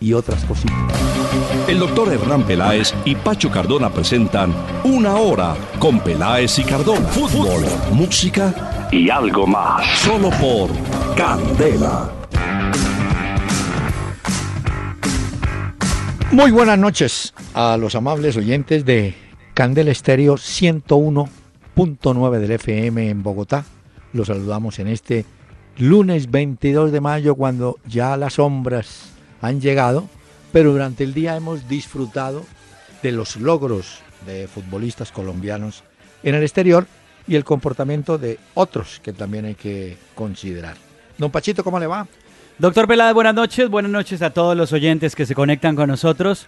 y otras cositas. El doctor Hernán Peláez y Pacho Cardona presentan Una Hora con Peláez y Cardona. Fútbol, música y algo más. Solo por Candela. Muy buenas noches a los amables oyentes de Candela Estéreo 101.9 del FM en Bogotá. Los saludamos en este lunes 22 de mayo cuando ya las sombras han llegado, pero durante el día hemos disfrutado de los logros de futbolistas colombianos en el exterior y el comportamiento de otros que también hay que considerar. Don Pachito, ¿cómo le va? Doctor Peláez, buenas noches. Buenas noches a todos los oyentes que se conectan con nosotros.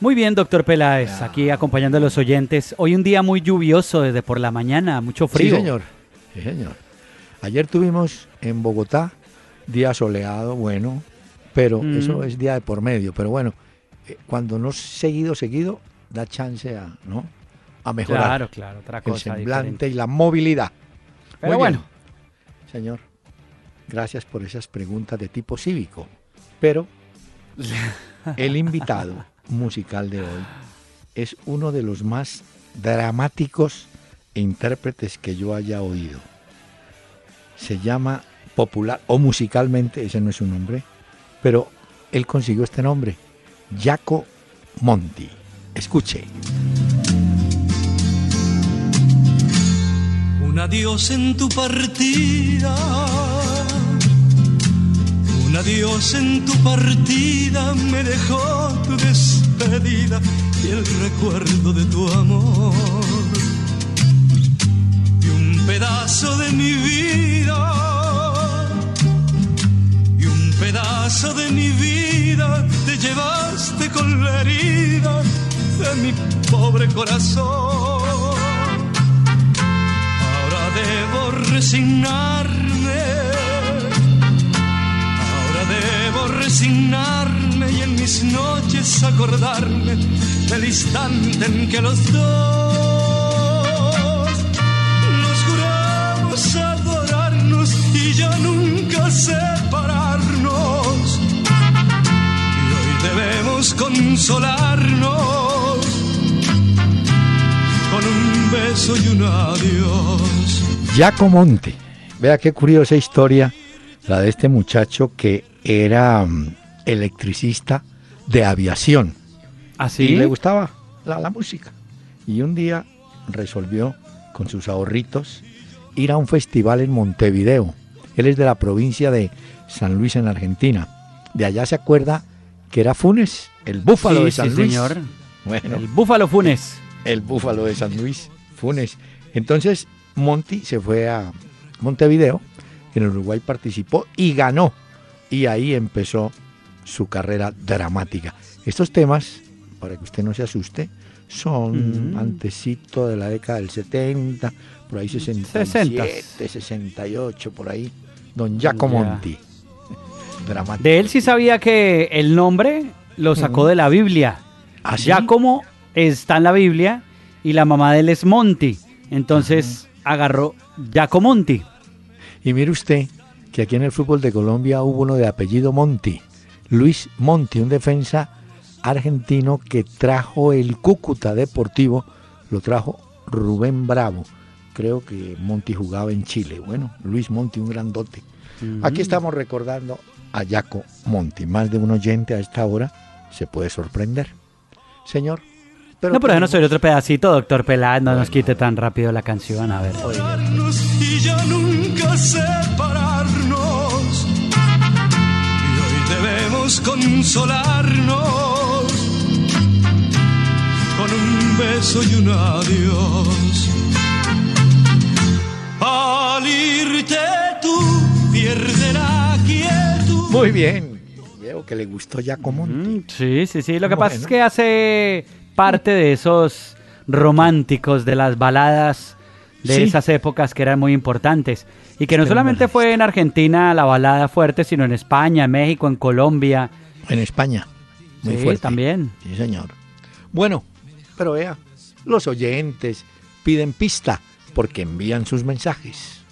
Muy bien, doctor Peláez, aquí acompañando a los oyentes. Hoy un día muy lluvioso desde por la mañana, mucho frío. Sí, señor. Sí, señor. Ayer tuvimos en Bogotá día soleado, bueno, pero Mm. eso es día de por medio. Pero bueno, eh, cuando no es seguido, seguido, da chance a, ¿no? a mejorar Claro, claro, otra el semblante diferente. y la movilidad. Pero Muy bien. bueno, Señor, gracias por esas preguntas de tipo cívico. Pero el invitado musical de hoy es uno de los más dramáticos intérpretes que yo haya oído. Se llama popular o musicalmente, ese no es su nombre, pero él consiguió este nombre, Jaco Monti. Escuche. Un adiós en tu partida, un adiós en tu partida me dejó tu despedida y el recuerdo de tu amor. Y un pedazo de mi vida, pedazo de mi vida te llevaste con la herida de mi pobre corazón. Ahora debo resignarme. Ahora debo resignarme y en mis noches acordarme del instante en que los dos nos juramos adorarnos y ya nunca separarnos. Debemos consolarnos con un beso y un adiós. Jaco Monte. Vea qué curiosa historia la de este muchacho que era mm, electricista de aviación así. y le gustaba la, la música. Y un día resolvió con sus ahorritos ir a un festival en Montevideo. Él es de la provincia de San Luis en Argentina. De allá se acuerda que era Funes, el búfalo Sí, de San sí, Luis. señor. Bueno, El Búfalo Funes. el búfalo de San Luis, Funes. Entonces, Monty se fue a Montevideo, en Uruguay participó y ganó. Y ahí empezó su carrera dramática. Estos temas, para que usted no se asuste, son Mm. antecito de la década del 70, por ahí 67, 68, por ahí. Don Giacomo Ya. Dramático. De él sí sabía que el nombre lo sacó de la Biblia. ¿Ah, sí? Giacomo está en la Biblia y la mamá de él es Monti. Entonces agarró Giacomonti. Y mire usted que aquí en el fútbol de Colombia hubo uno de apellido Monti, Luis Monti, un defensa argentino que trajo el Cúcuta Deportivo, lo trajo Rubén Bravo. Creo que Monti jugaba en Chile. Bueno, Luis Monti, un grandote. Aquí estamos recordando a Jaco Monti. Más de un oyente a esta hora se puede sorprender. Señor. no, pero tenemos- oír otro pedacito, doctor Peláez. No nos quite tan rápido la canción. A ver. Y ya nunca separarnos. Y hoy debemos consolarnos con un beso y un adiós. Al irte tú pierde la quietud. Muy bien. Veo que le gustó Jaco Monti. Mm, sí, sí, sí. Lo que pasa es que hace parte de esos románticos de las baladas de esas épocas que eran muy importantes. Y que no solamente fue en Argentina la balada fuerte, sino en España, México, en Colombia. En España. Muy sí, también. Sí, señor. Bueno, pero vea, los oyentes piden pista porque envían sus mensajes.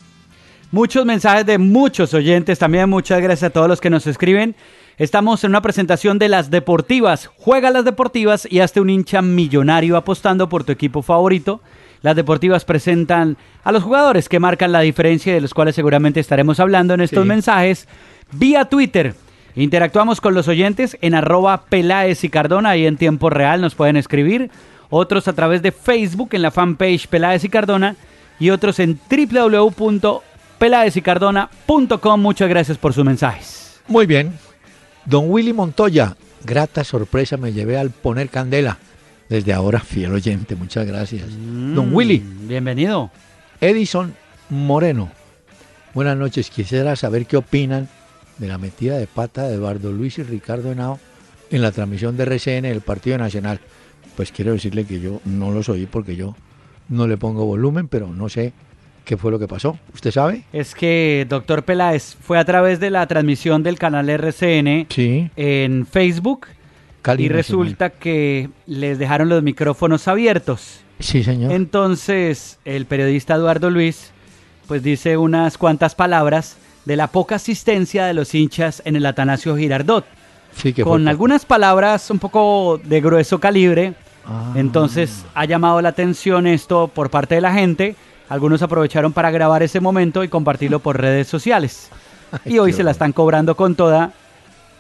Muchos mensajes de muchos oyentes, también muchas gracias a todos los que nos escriben. Estamos en una presentación de las deportivas. Juega las deportivas y hazte un hincha millonario apostando por tu equipo favorito. Las deportivas presentan a los jugadores que marcan la diferencia, de los cuales seguramente estaremos hablando en estos mensajes, vía Twitter. Interactuamos con los oyentes en arroba Peláez y Cardona, y en tiempo real nos pueden escribir. Otros a través de Facebook en la fanpage Peláez y Cardona y otros en www.pelaezycardona.com. Muchas gracias por sus mensajes. Muy bien. Don Willy Montoya, grata sorpresa me llevé al poner candela. Desde ahora, fiel oyente, muchas gracias. Don mm, Willy. Bienvenido. Edison Moreno. Buenas noches. Quisiera saber qué opinan de la metida de pata de Eduardo Luis y Ricardo Henao en la transmisión de RCN del Partido Nacional. Pues quiero decirle que yo no los oí porque yo no le pongo volumen, pero no sé qué fue lo que pasó. ¿Usted sabe? Es que, doctor Peláez, fue a través de la transmisión del canal RCN en Facebook y resulta que les dejaron los micrófonos abiertos. Sí, señor. Entonces, el periodista Eduardo Luis, pues dice unas cuantas palabras de la poca asistencia de los hinchas en el Atanasio Girardot. Sí, que con algunas palabras un poco de grueso calibre. Ah. Entonces ha llamado la atención esto por parte de la gente. Algunos aprovecharon para grabar ese momento y compartirlo por redes sociales. y hoy se la están cobrando con toda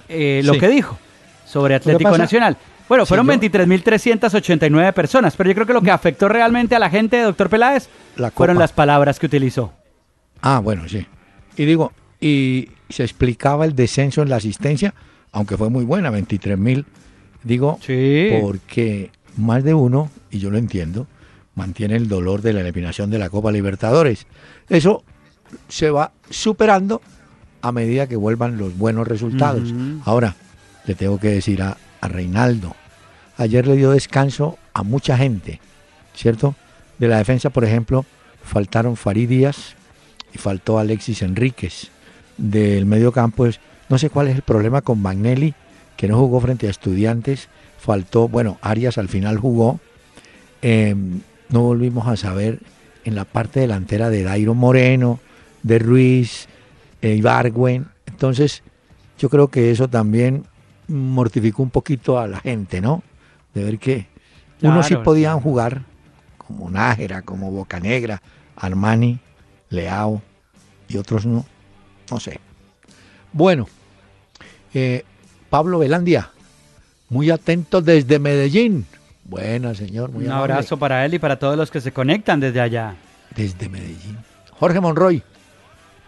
eh, lo que dijo sobre Atlético Nacional. Bueno, fueron 23.389 personas, pero yo creo que lo que afectó realmente a la gente, doctor Peláez, fueron las palabras que utilizó. Ah, bueno, sí. Y digo, y se explicaba el descenso en la asistencia, aunque fue muy buena, 23.000. Digo, porque más de uno, y yo lo entiendo, mantiene el dolor de la eliminación de la Copa Libertadores. Eso se va superando a medida que vuelvan los buenos resultados. Ahora, le tengo que decir a, Reinaldo, ayer le dio descanso a mucha gente, ¿cierto? De la defensa, por ejemplo, faltaron Farid Díaz y faltó Alexis Enríquez. Del medio campo, no sé cuál es el problema con Magnelli, que no jugó frente a estudiantes. Faltó, bueno, Arias al final jugó. Em, no volvimos a saber en la parte delantera de Dairo Moreno, de Ruiz, eh, Ibargüen. Entonces, yo creo que eso también mortificó un poquito a la gente, ¿no? De ver que unos sí podían jugar, como Nájera, como Bocanegra, Armani, Leao, y otros no. No sé. Bueno, eh, Pablo Velandia, muy atento desde Medellín. Buena, señor. Un abrazo para él y para todos los que se conectan desde allá. Desde Medellín. Jorge Monroy,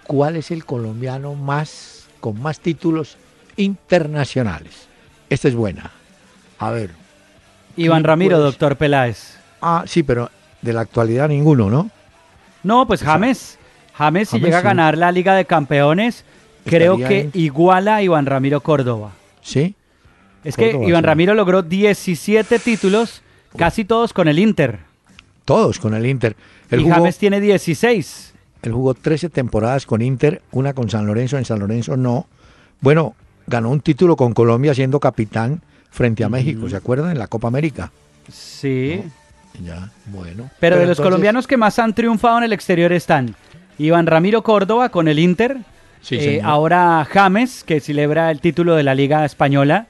¿cuál es el colombiano más con más títulos internacionales. Esta es buena. A ver. Iván Ramiro, doctor Peláez. Ah, sí, pero de la actualidad ninguno, ¿no? No, pues James. James, si llega a ganar la Liga de Campeones, creo que iguala a Iván Ramiro Córdoba. ¿Sí? Es que Iván Ramiro logró 17 títulos, casi todos con el Inter. Todos con el Inter. y James tiene 16. Él jugó 13 temporadas con Inter, una con San Lorenzo, en San Lorenzo no. Bueno, ganó un título con Colombia siendo capitán frente a México, ¿se acuerdan? En la Copa América. Sí. Ya, bueno. Pero, de los colombianos que más han triunfado en el exterior están Iván Ramiro Córdoba con el Inter, sí, eh, ahora James, que celebra el título de la Liga Española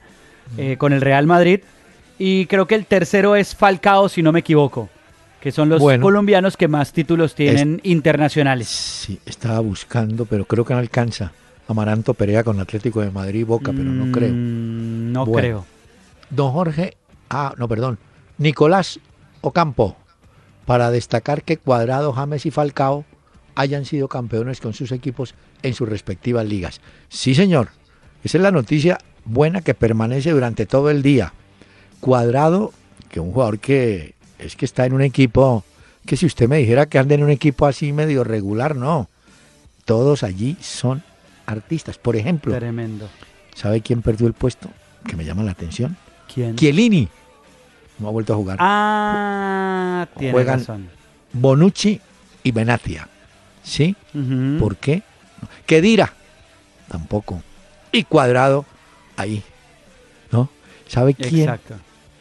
eh, con el Real Madrid, y creo que el tercero es Falcao, si no me equivoco, que son los colombianos que más títulos tienen internacionales. Sí, estaba buscando, pero creo que no alcanza. Amaranto Perea con Atlético de Madrid y Boca, pero no creo. Mm, no creo. Don Jorge, ah, no, perdón, Nicolás Ocampo, para destacar que Cuadrado, James y Falcao hayan sido campeones con sus equipos en sus respectivas ligas. Sí, señor, esa es la noticia buena que permanece durante todo el día. Cuadrado, que un jugador que es que está en un equipo, que si usted me dijera que anda en un equipo así medio regular, no. Todos allí son artistas. Por ejemplo, Tremendo. ¿sabe quién perdió el puesto? Que me llama la atención. ¿Quién? Chiellini. No ha vuelto a jugar. Ah, tiene Juegan razón. Bonucci y Benatia. ¿Sí? ¿Por qué? ¿Qué dirá? Tampoco. Y Cuadrado ahí. ¿No? ¿Sabe quién? Exacto.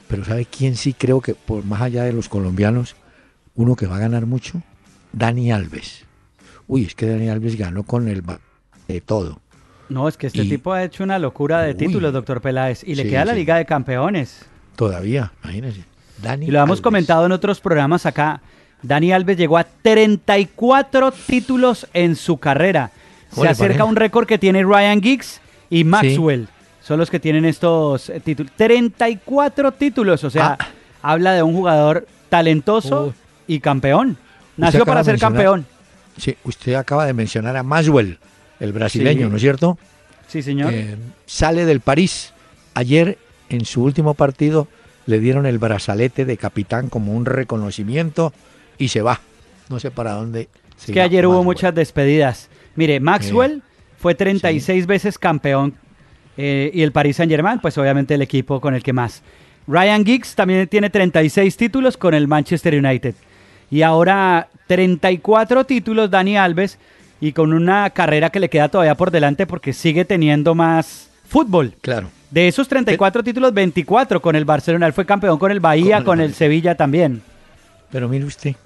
Pero ¿sabe quién sí creo que por más allá de los colombianos, uno que va a ganar mucho? Dani Alves. Uy, es que Dani Alves ganó con el de todo. No, es que este tipo ha hecho una locura de títulos, doctor Peláez, y le queda la Liga de Campeones. Todavía, imagínese. Dani y lo hemos comentado en otros programas acá. Dani Alves llegó a 34 títulos en su carrera. Se acerca a un récord que tiene Ryan Giggs y Maxwell. Son los que tienen estos eh, títulos. 34 títulos, o sea, ah. habla de un jugador talentoso y campeón. Nació para ser campeón. Sí, usted acaba de mencionar a Maxwell, el brasileño, ¿no es cierto? Sí, señor. Eh, sale del París. Ayer, en su último partido, le dieron el brazalete de capitán como un reconocimiento y se va. No sé para dónde. Es que ayer hubo muchas despedidas. Mire, Maxwell fue 36 veces campeón eh, y el Paris Saint Germain, pues obviamente el equipo con el que más. Ryan Giggs también tiene 36 títulos con el Manchester United. Y ahora 34 títulos Dani Alves y con una carrera que le queda todavía por delante porque sigue teniendo más fútbol. Claro. De esos 34 títulos, 24 con el Barcelona. Él fue campeón con el Bahía, con el, Sevilla también. Pero mire usted,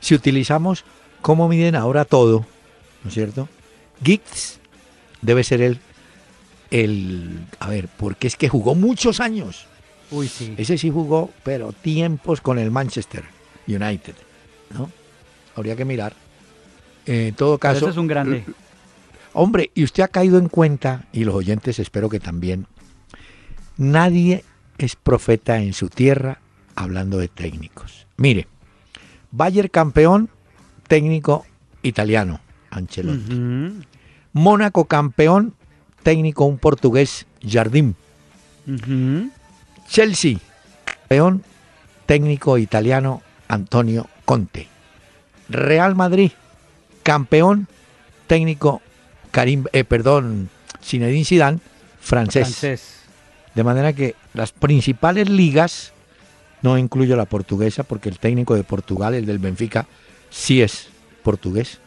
si utilizamos cómo miden ahora todo, ¿no es cierto? Giggs debe ser el, el, a ver, porque es que jugó muchos años. Uy, sí. Ese sí jugó, pero tiempos con el Manchester United, ¿no? Habría que mirar. En todo caso. ese es un grande. Hombre, y usted ha caído en cuenta, y los oyentes espero que también, Nadie es profeta en su tierra hablando de técnicos. Mire, Bayer campeón, técnico italiano, Ancelotti. Mónaco campeón, técnico un portugués, Jardim. Chelsea, campeón, técnico italiano, Antonio Conte. Real Madrid, campeón, técnico, Karim, eh, perdón, Zinedine Zidane, francés. francés. De manera que las principales ligas, no incluyo la portuguesa, porque el técnico de Portugal, el del Benfica, sí es portugués.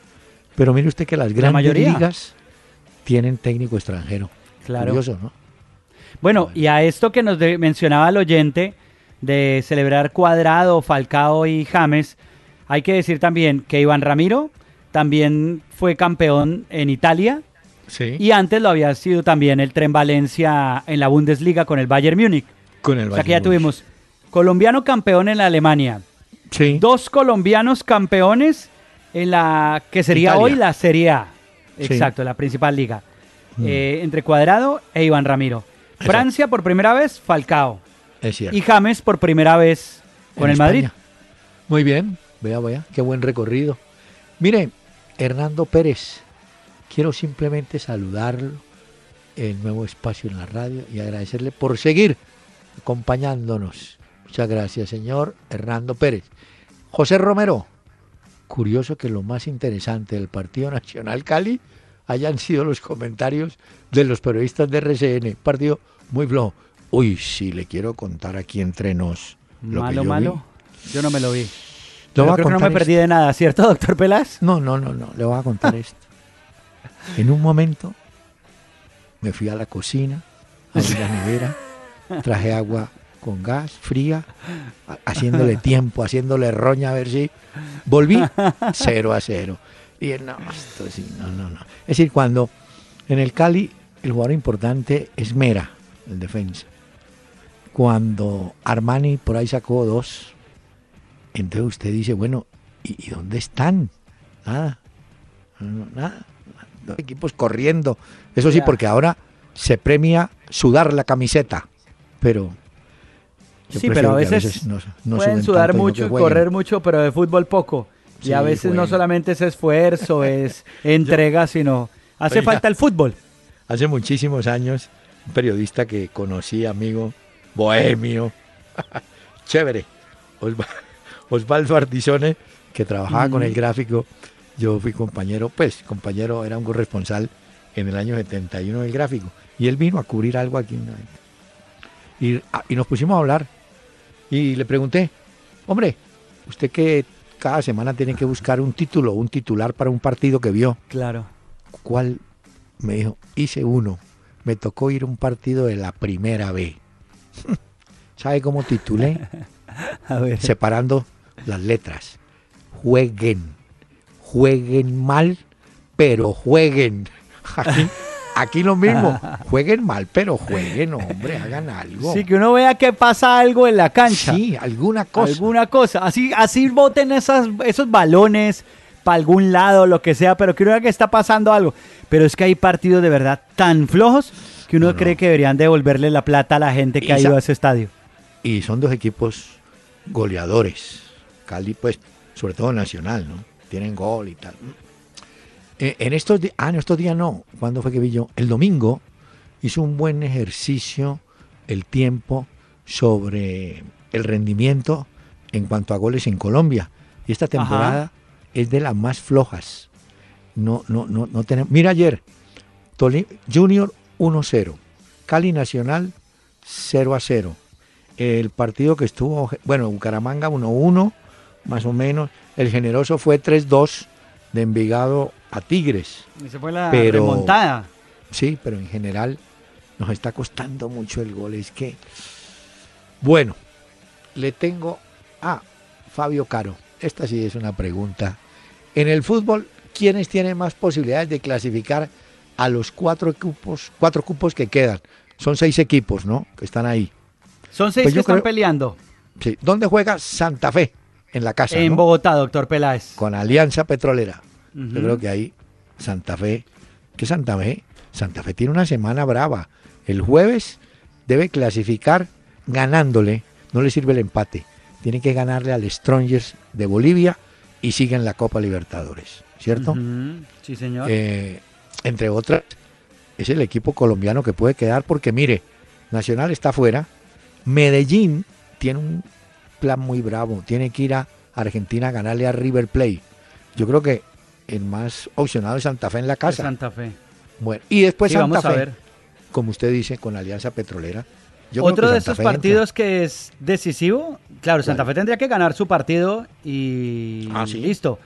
Pero mire usted que las grandes ligas tienen técnico extranjero. Claro. Curioso, ¿no? Bueno, y a esto que nos mencionaba el oyente de celebrar Cuadrado, Falcao y James, hay que decir también que Iván Ramiro también fue campeón en Italia y antes lo había sido también el Tren Valencia en la Bundesliga con el Bayern Múnich. Con el o sea que ya tuvimos colombiano campeón en la Alemania. Sí. Dos colombianos campeones en la que sería hoy la Serie A. Exacto, la principal liga. Mm. Eh, entre Cuadrado e Iván Ramiro. Francia por primera vez, Falcao. Es cierto. Y James por primera vez con el Madrid. Muy bien, vea, vea, qué buen recorrido. Mire, Hernando Pérez, Quiero simplemente saludarlo en nuevo espacio en la radio y agradecerle por seguir acompañándonos. Muchas gracias, señor Hernando Pérez. José Romero, curioso que lo más interesante del Partido Nacional Cali hayan sido los comentarios de los periodistas de RCN. Partido muy flojo. Uy, sí, le quiero contar aquí entre nos. malo, malo. Yo no me lo vi. Yo creo que no me perdí de nada, ¿cierto, doctor Pelas? No, no, no, no. Le voy a contar esto. En un momento me fui a la cocina, abrí la nevera, traje agua con gas, fría, haciéndole tiempo, haciéndole roña a ver si volví cero a cero. Y no, esto sí, no, no, no. Es decir, cuando en el Cali el jugador importante es Mera, el defensa. Cuando Armani por ahí sacó dos, entonces usted dice, bueno, ¿y, dónde están? Nada, nada equipos corriendo. Eso sí, porque ahora se premia sudar la camiseta, pero... Sí, pero a veces, no, pueden sudar mucho y correr mucho, pero de fútbol poco. Y a veces no solamente es esfuerzo, es entrega, sino hace falta el fútbol. Hace muchísimos años, un periodista que conocí, amigo, bohemio, chévere, Osvaldo Ardizone, que trabajaba con el gráfico yo fui compañero, pues compañero, era un corresponsal en el año 71 del gráfico. Y él vino a cubrir algo aquí. Y, y nos pusimos a hablar. Y le pregunté, hombre, ¿usted qué, cada semana tiene que buscar un título, un titular para un partido que vio. Claro. ¿Cuál? Me dijo, hice uno. Me tocó ir a un partido de la primera B. ¿Sabe cómo titulé? a ver. Separando las letras. Jueguen. Jueguen mal, pero jueguen. Aquí lo mismo, jueguen mal, pero jueguen, hombre, hagan algo. Sí, que uno vea que pasa algo en la cancha. Sí, alguna cosa. Alguna cosa. Así, así boten esas, esos balones para algún lado, lo que sea, pero que uno vea que está pasando algo. Pero es que hay partidos de verdad tan flojos que uno cree que deberían devolverle la plata a la gente que ha ido a ese estadio. Y son dos equipos goleadores. Cali, pues, sobre todo Nacional, ¿no? Tienen gol y tal. Eh, en estos días, ah, en estos días no, ¿cuándo fue que vi yo? El domingo hizo un buen ejercicio el tiempo sobre el rendimiento en cuanto a goles en Colombia. Y esta temporada es de las más flojas. No, no, no, no tenemos. Mira ayer, Junior 1-0, Cali Nacional 0 0. El partido que estuvo, bueno, Bucaramanga 1-1, más o menos. El generoso fue 3-2 de Envigado a Tigres. se fue la remontada. Sí, pero en general nos está costando mucho el gol. Es que, bueno, le tengo a Fabio Caro. Esta sí es una pregunta. En el fútbol, ¿quiénes tienen más posibilidades de clasificar a los cuatro cupos, cuatro cupos que quedan? Son seis equipos, ¿no? Que están ahí. Son seis pues que están peleando. Sí. ¿Dónde juega Santa Fe? En la casa. En Bogotá, doctor Peláez. Con Alianza Petrolera. Yo creo que ahí Santa Fe, ¿qué Santa Fe? Santa Fe tiene una semana brava. El jueves debe clasificar ganándole, no le sirve el empate. Tiene que ganarle al Strongers de Bolivia y sigue en la Copa Libertadores, ¿cierto? Sí, señor. Eh, entre otras, es el equipo colombiano que puede quedar porque mire, Nacional está afuera, Medellín tiene un plan muy bravo, tiene que ir a Argentina a ganarle a River Plate. Yo creo que el más opcionado es Santa Fe en la casa. Santa Fe. Bueno, y después Santa Fe, como usted dice, con Alianza Petrolera. Otro de esos partidos que es decisivo, claro, Santa Fe tendría que ganar su partido y ah, listo.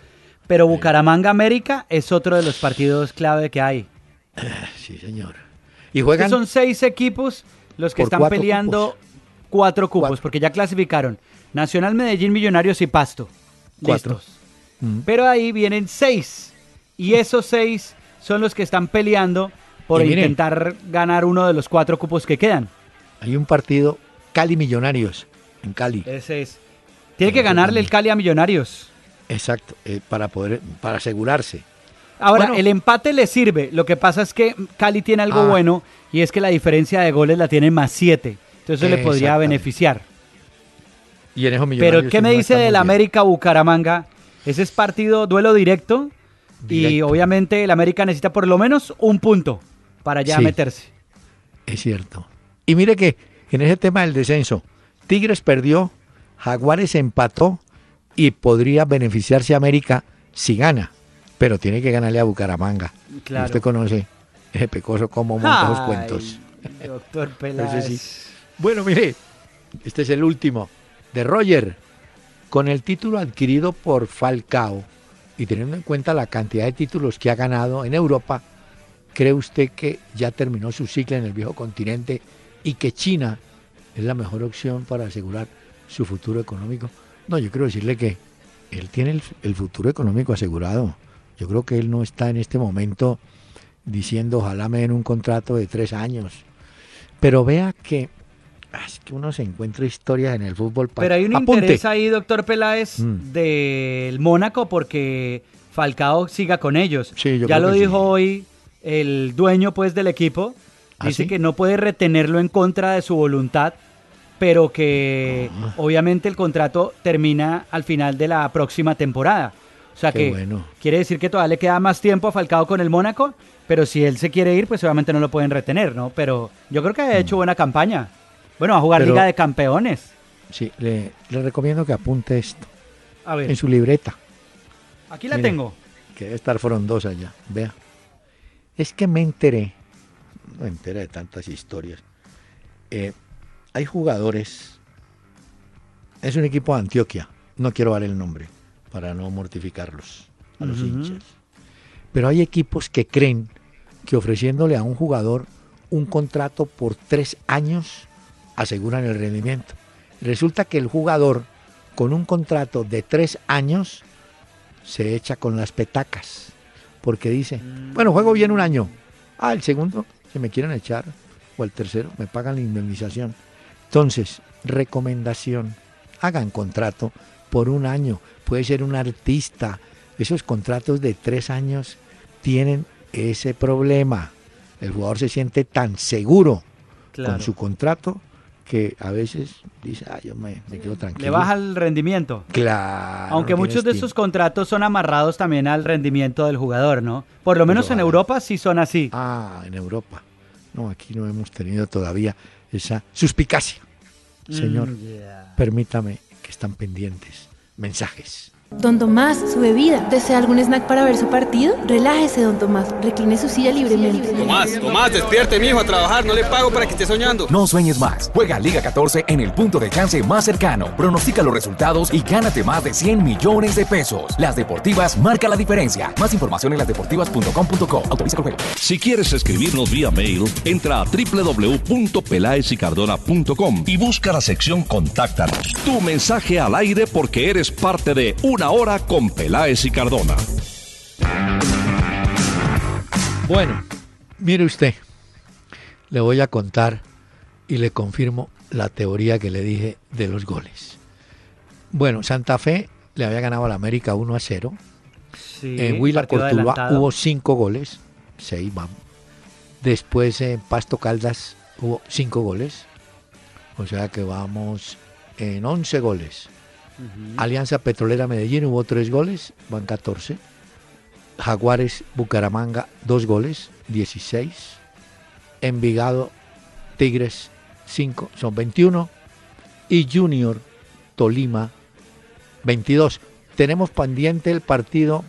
Pero Bucaramanga América es otro de los partidos clave que hay. Sí, señor. Y juegan. son seis equipos los que están peleando cuatro cupos, porque ya clasificaron Nacional, Medellín, Millonarios y Pasto. Cuatro. Pero ahí vienen seis. Y esos seis son los que están peleando por intentar ganar uno de los cuatro cupos que quedan. Hay un partido Cali Millonarios en Cali. Ese es. Tiene que ganarle el Cali a Millonarios. Exacto, eh, para poder, para asegurarse. Ahora, el empate le sirve. Lo que pasa es que Cali tiene algo ah. bueno y es que la diferencia de goles la tiene más siete. Entonces le podría beneficiar. Y en Pero ¿qué me dice del América Bucaramanga? Ese es partido, duelo directo, Y obviamente el América necesita por lo menos un punto para ya meterse. Es cierto. Y mire que en ese tema del descenso, Tigres perdió, Jaguares empató y podría beneficiarse América si gana. Pero tiene que ganarle a Bucaramanga. Claro. Usted conoce ese pecoso como monta los cuentos. Doctor Peláez. Bueno, mire, este es el último de Roger. Con el título adquirido por Falcao y teniendo en cuenta la cantidad de títulos que ha ganado en Europa, ¿cree usted que ya terminó su ciclo en el viejo continente y que China es la mejor opción para asegurar su futuro económico? No, yo quiero decirle que él tiene el, futuro económico asegurado. Yo creo que él no está en este momento diciendo ojalá me den un contrato de tres años. Pero vea que es que uno se encuentra historias en el fútbol. Pero hay un interés ahí, doctor Peláez, mm. del Mónaco porque Falcao siga con ellos. ya lo dijo hoy el dueño pues del equipo. ¿Ah, dice que no puede retenerlo en contra de su voluntad, pero que ah. obviamente el contrato termina al final de la próxima temporada. O sea que quiere decir que todavía le queda más tiempo a Falcao con el Mónaco, pero si él se quiere ir, pues obviamente no lo pueden retener, ¿no? Pero yo creo que ha hecho mm. buena campaña. Bueno, a jugar Liga de Campeones. Sí, le, recomiendo que apunte esto. A ver. En su libreta. Aquí la tengo. Que debe estar frondosa ya. Vea. Es que me enteré. Me enteré de tantas historias. Eh, hay jugadores. Es un equipo de Antioquia. No quiero dar el nombre. para no mortificarlos a los hinchas. Pero hay equipos que creen que ofreciéndole a un jugador un contrato por tres años aseguran el rendimiento. Resulta que el jugador con un contrato de tres años se echa con las petacas, porque dice, bueno, juego bien un año, ah, el segundo, se me quieren echar, o el tercero, me pagan la indemnización. Entonces, recomendación, hagan contrato por un año, puede ser un artista, esos contratos de tres años tienen ese problema. El jugador se siente tan seguro con su contrato que a veces dice, ah, yo me, quedo tranquilo. Le baja el rendimiento. Claro. Aunque muchos de esos contratos son amarrados también al rendimiento del jugador, ¿no? Por lo menos en Europa sí son así. Ah, en Europa. No, aquí no hemos tenido todavía esa suspicacia. Señor, mm, permítame que están pendientes. Mensajes. Don Tomás, su bebida. ¿Desea algún snack para ver su partido? Relájese, don Tomás. Recline su silla libremente. Tomás, Tomás, despierte, mijo, a trabajar. No le pago para que esté soñando. No sueñes más. Juega Liga 14 en el punto de chance más cercano. Pronostica los resultados y gánate más de 100 millones de pesos. Las Deportivas marca la diferencia. Más información en lasdeportivas.com.co. Autoriza el juego. Si quieres escribirnos vía mail, entra a www.pelaesicardona.com y busca la sección Contáctanos. Tu mensaje al aire porque eres parte de una hora con Peláez y Cardona. Bueno, mire usted, le voy a contar y le confirmo la teoría que le dije de los goles. Bueno, Santa Fe le había ganado a la América 1 a 0. en Huila Cortuluá hubo 5 goles, 6 vamos. Después en Pasto Caldas hubo 5 goles. O sea que vamos en 11 goles. Alianza Petrolera Medellín hubo tres goles, van 14. Jaguares Bucaramanga, dos goles, 16. Envigado Tigres, 5, son 21. Y Junior Tolima, 22. Tenemos pendiente el partido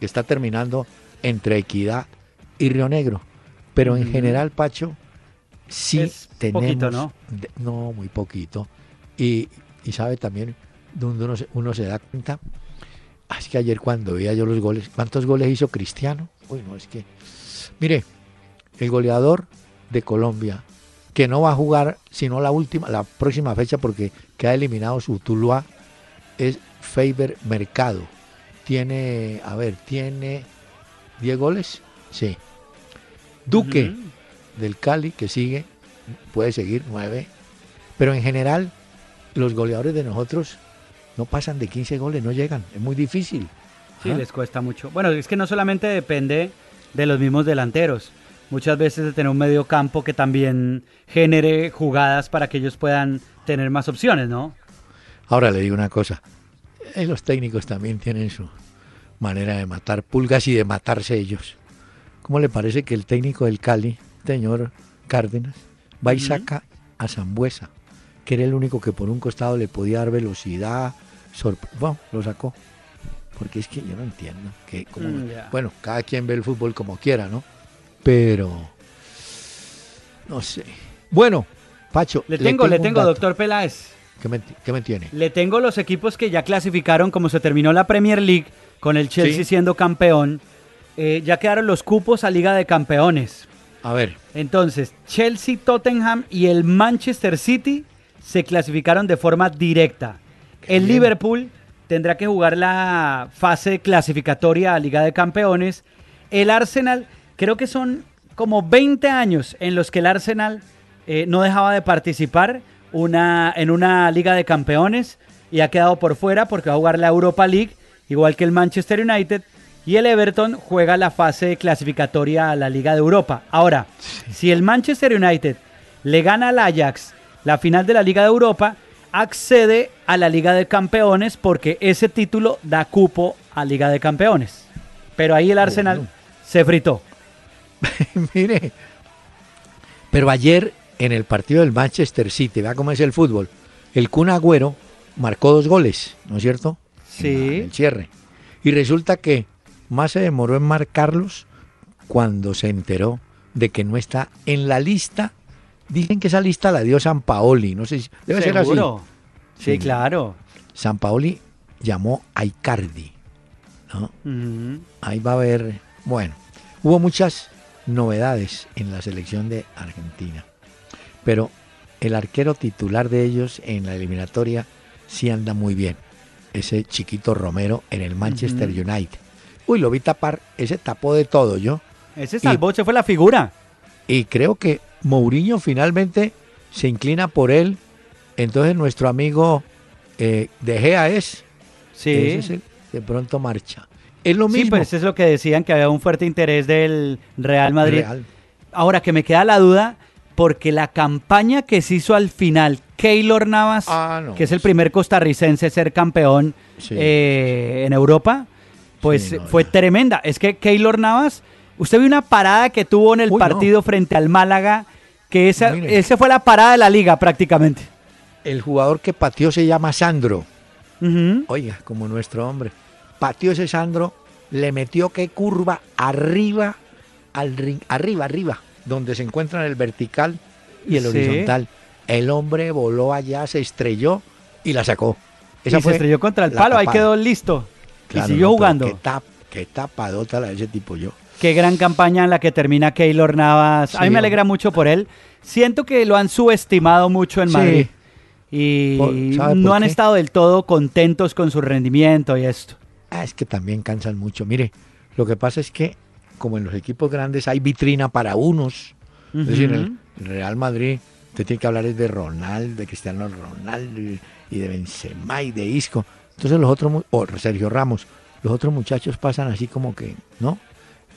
que está terminando entre Equidad y Río Negro. Pero en general, Pacho, sí tenemos. Poquito, ¿no? no, muy poquito. Y, y sabe también donde uno se, da cuenta. Ah, es que ayer cuando veía yo los goles, ¿cuántos goles hizo Cristiano? Uy, no, es que. Mire, el goleador de Colombia, que no va a jugar sino la última, la próxima fecha porque queda eliminado su Tuluá, es Faber Mercado. Tiene, a ver, tiene 10 goles, sí. Duque del Cali, que sigue, puede seguir 9. Pero en general, los goleadores de nosotros no pasan de 15 goles, no llegan, es muy difícil. Sí, les cuesta mucho. Bueno, es que no solamente depende de los mismos delanteros, muchas veces de tener un medio campo que también genere jugadas para que ellos puedan tener más opciones, ¿no? Ahora le digo una cosa, eh, los técnicos también tienen su manera de matar pulgas y de matarse ellos. ¿Cómo le parece que el técnico del Cali, señor Cárdenas, va y saca a Zambuesa, que era el único que por un costado le podía dar velocidad, bueno, lo sacó. Porque es que yo no entiendo. Que como, mm, Bueno, cada quien ve el fútbol como quiera, ¿no? Pero. No sé. Bueno, Pacho. Le tengo, le tengo, doctor Peláez. ¿Qué me, tiene? Le tengo los equipos que ya clasificaron, como se terminó la Premier League, con el Chelsea siendo campeón. Eh, ya quedaron los cupos a Liga de Campeones. A ver. Entonces, Chelsea, Tottenham y el Manchester City se clasificaron de forma directa. El Liverpool tendrá que jugar la fase clasificatoria a Liga de Campeones. El Arsenal, creo que son como 20 años en los que el Arsenal eh, no dejaba de participar una, en una Liga de Campeones y ha quedado por fuera porque va a jugar la Europa League, igual que el Manchester United. Y el Everton juega la fase clasificatoria a la Liga de Europa. Ahora, si el Manchester United le gana al Ajax la final de la Liga de Europa, accede a la Liga de Campeones porque ese título da cupo a Liga de Campeones. Pero ahí el Arsenal se fritó. Mire, pero ayer en el partido del Manchester City, vea cómo es el fútbol, el Kun Agüero marcó dos goles, ¿no es cierto? Sí. En el cierre. Y resulta que más se demoró en marcarlos cuando se enteró de que no está en la lista Dicen que esa lista la dio San Paoli, no sé si debe ser así. Sí, claro. San Paoli llamó a Icardi. Ahí va a haber, bueno, hubo muchas novedades en la selección de Argentina, pero el arquero titular de ellos en la eliminatoria sí anda muy bien. Ese chiquito Romero en el Manchester United. Uy, lo vi tapar, ese tapó de todo, yo. Ese salvó, se fue la figura. Y creo que Mourinho finalmente se inclina por él. Entonces nuestro amigo eh, De Gea es. Sí. de pronto marcha. Es lo mismo. Sí, pues es lo que decían, que había un fuerte interés del Real Madrid. Ahora que me queda la duda, porque la campaña que se hizo al final, Keylor Navas, ah, que es el primer costarricense a ser campeón eh, en Europa, pues fue tremenda. Es que Keylor Navas, usted vio una parada que tuvo en el partido frente al Málaga, que esa, fue la parada de la liga prácticamente. El jugador que pateó se llama Sandro. Oiga, como nuestro hombre. Pateó ese Sandro, le metió qué curva arriba, al ring, arriba, arriba, donde se encuentran el vertical y el horizontal. El hombre voló allá, se estrelló y la sacó. Esa y se estrelló contra el palo, ahí quedó listo y siguió jugando. Qué, tap, qué tapadota la de ese tipo yo. Qué gran campaña en la que termina Keylor Navas. a mí me alegra mucho por él. Siento que lo han subestimado mucho en Madrid. Y no han estado del todo contentos con su rendimiento y esto. Ah, es que también cansan mucho. Mire, lo que pasa es que como en los equipos grandes hay vitrina para unos. Es decir, en el Real Madrid usted tiene que hablar de Ronaldo, de Cristiano Ronaldo y de Benzema y de Isco. Entonces los otros, o Sergio Ramos, los otros muchachos pasan así como que, ¿no?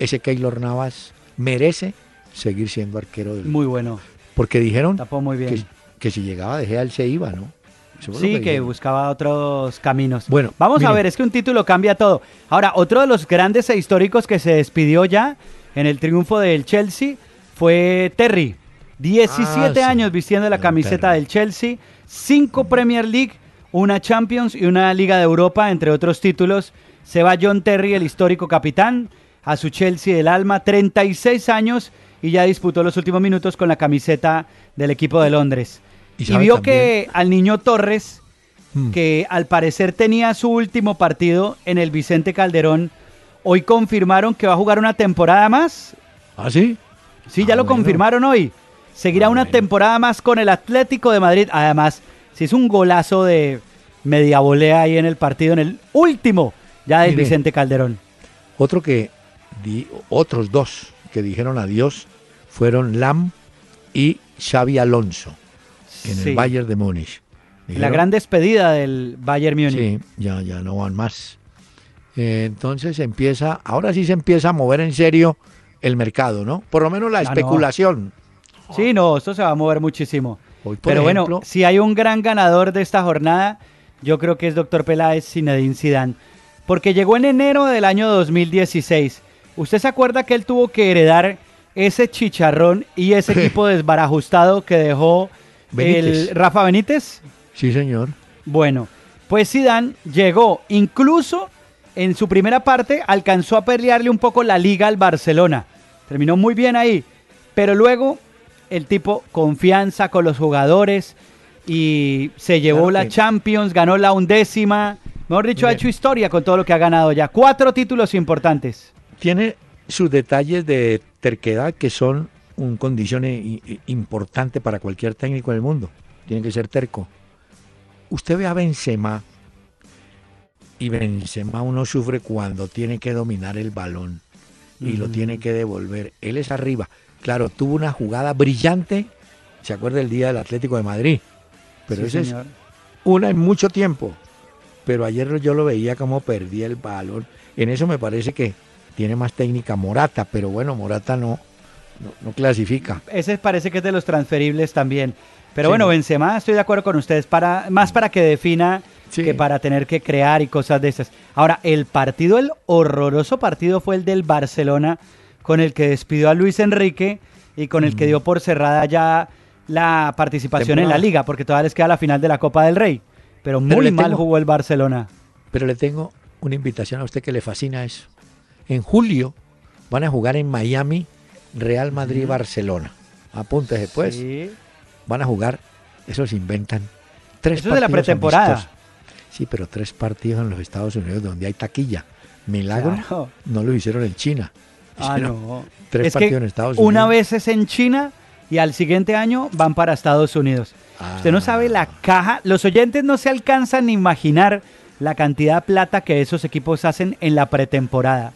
Ese Keylor Navas merece seguir siendo arquero del... Muy bueno. Porque dijeron muy bien. Que, si llegaba de Gea él se iba, ¿no? sí, que, buscaba otros caminos. Bueno, vamos a ver, es que un título cambia todo. Ahora, otro de los grandes e históricos que se despidió ya en el triunfo del Chelsea fue Terry. 17 ah, años vistiendo la camiseta del Chelsea, 5 Premier League, una Champions y una Liga de Europa, entre otros títulos. Se va John Terry, el histórico capitán, a su Chelsea del alma, 36 años y ya disputó los últimos minutos con la camiseta del equipo de Londres. Y, vio que al niño Torres, hmm. que al parecer tenía su último partido en el Vicente Calderón, hoy confirmaron que va a jugar una temporada más. ¿Ah, sí? Sí, ya ah, lo confirmaron hoy. Seguirá ah, una temporada más con el Atlético de Madrid. Además, si es un golazo de media volea ahí en el partido, en el último ya de Vicente Calderón. Otro que otros dos que dijeron adiós fueron Lam y Xavi Alonso en el Bayern de Múnich. la gran despedida del Bayern Múnich. Sí, ya, ya no van más. Eh, entonces empieza, ahora sí se empieza a mover en serio el mercado, ¿no? Por lo menos la especulación. Sí, no, esto se va a mover muchísimo. Pero bueno, si hay un gran ganador de esta jornada, yo creo que es Doctor Peláez Zinedine Zidane. Porque llegó en enero del año 2016. ¿Usted se acuerda que él tuvo que heredar ese chicharrón y ese equipo desbarajustado que dejó el Rafa Benítez? Sí, señor. Bueno, pues Zidane llegó, incluso en su primera parte alcanzó a pelearle un poco la liga al Barcelona. Terminó muy bien ahí, pero luego el tipo confianza con los jugadores y se llevó la Champions, ganó la undécima. Mejor dicho, ha hecho historia con todo lo que ha ganado ya. Cuatro títulos importantes. Tiene sus detalles de terquedad que son un condición importante para cualquier técnico del mundo. Tiene que ser terco. Usted ve a Benzema y Benzema uno sufre cuando tiene que dominar el balón y lo tiene que devolver. Él es arriba. Claro, tuvo una jugada brillante, se acuerda el día del Atlético de Madrid, pero esa es una en mucho tiempo. Pero ayer yo lo veía como perdía el balón. En eso me parece que tiene más técnica Morata, pero bueno, Morata no, no, clasifica. Ese parece que es de los transferibles también. Pero bueno, Benzema, estoy de acuerdo con ustedes, para, más para que defina que para tener que crear y cosas de esas. Ahora, el partido, el horroroso partido fue el del Barcelona con el que despidió a Luis Enrique y con el que dio por cerrada ya la participación en la liga, porque todavía les queda la final de la Copa del Rey. Pero muy mal jugó el Barcelona. Pero le tengo una invitación a usted que le fascina eso. En julio van a jugar en Miami Real Madrid-Barcelona. Apúntese pues. Van a jugar, eso se inventan. Tres eso es de la pretemporada. Sí, pero tres partidos en los Estados Unidos donde hay taquilla. Milagro no lo hicieron en China. Ah, no. Tres partidos en Estados Unidos. Una vez es en China y al siguiente año van para Estados Unidos. Usted no ah. sabe la caja. Los oyentes no se alcanzan a imaginar la cantidad de plata que esos equipos hacen en la pretemporada.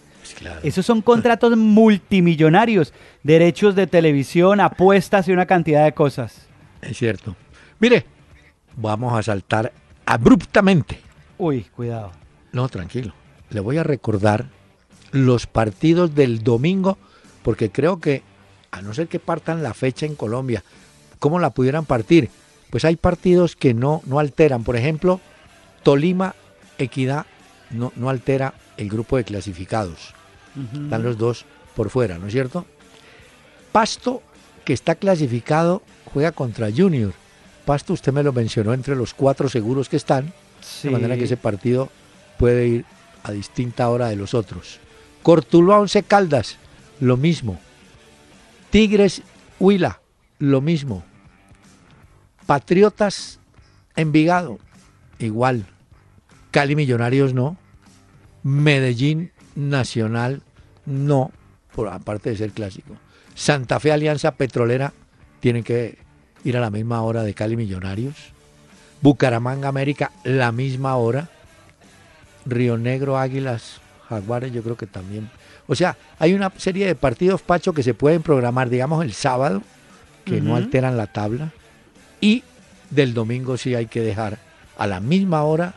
Esos son contratos multimillonarios, derechos de televisión, apuestas y una cantidad de cosas. Es cierto. Mire, vamos a saltar abruptamente. Uy, cuidado. No, tranquilo. Le voy a recordar los partidos del domingo, porque creo que, a no ser que partan la fecha en Colombia, ¿cómo la pudieran partir? Pues hay partidos que no, no alteran. Por ejemplo, Tolima, Equidad, no, no altera el grupo de clasificados. Están los dos por fuera, ¿no es cierto? Pasto, que está clasificado, juega contra Junior. Pasto, usted me lo mencionó entre los cuatro seguros que están, de manera que ese partido puede ir a distinta hora de los otros. Cortuluá Once Caldas, lo mismo. Tigres Huila, lo mismo. Patriotas Envigado, igual. Cali Millonarios no. Medellín Nacional no, por aparte de ser clásico. Santa Fe Alianza Petrolera tienen que ir a la misma hora de Cali Millonarios. Bucaramanga América la misma hora. Río Negro Águilas Jaguares yo creo que también. O sea, hay una serie de partidos, Pacho, que se pueden programar, digamos, el sábado, que no alteran la tabla. Y del domingo sí hay que dejar a la misma hora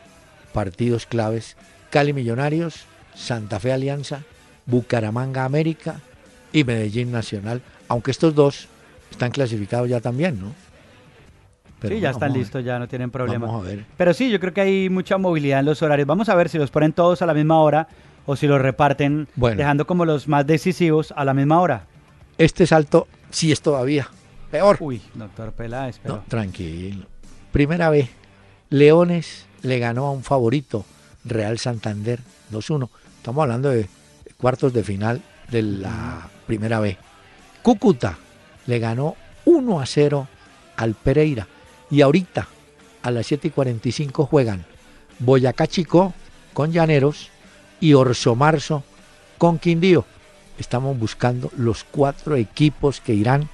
partidos claves. Cali Millonarios, Santa Fe Alianza, Bucaramanga América y Medellín Nacional, aunque estos dos están clasificados ya también, ¿no? sí, ya están listos, ya no tienen problema. Vamos a ver. Pero sí, yo creo que hay mucha movilidad en los horarios. Vamos a ver si los ponen todos a la misma hora o si los reparten dejando como los más decisivos a la misma hora. Este salto sí es todavía peor. Uy, doctor Peláez, pero... tranquilo. Primera vez, Leones le ganó a un favorito, Real Santander, 2-1. Estamos hablando de cuartos de final de la primera B. Cúcuta le ganó 1 a 0 al Pereira. Y ahorita, a las 7 y 45, juegan Boyacá Chico con Llaneros y Orso Marzo con Quindío. Estamos buscando los cuatro equipos que irán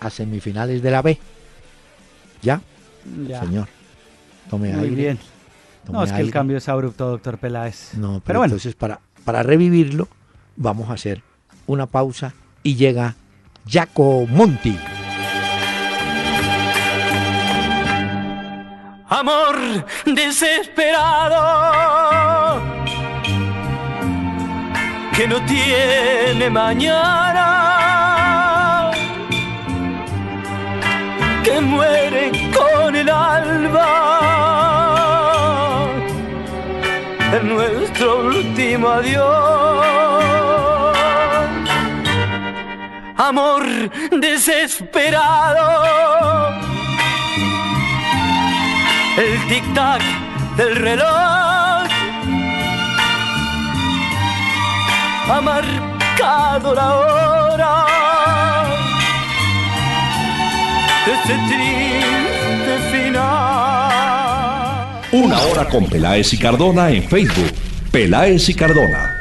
a semifinales de la B. ¿Ya? ya. Señor. Tome Muy bien. no, es que el cambio es abrupto, doctor Peláez. No, pero, bueno. entonces para para revivirlo, vamos a hacer una pausa y llega Jaco Monti. Amor desesperado que no tiene mañana, que muere con el alba en nuestro último adiós. Amor desesperado, el tic-tac del reloj ha marcado la hora de ese triste final. Una hora con Peláez y Cardona en Facebook. Peláez y Cardona.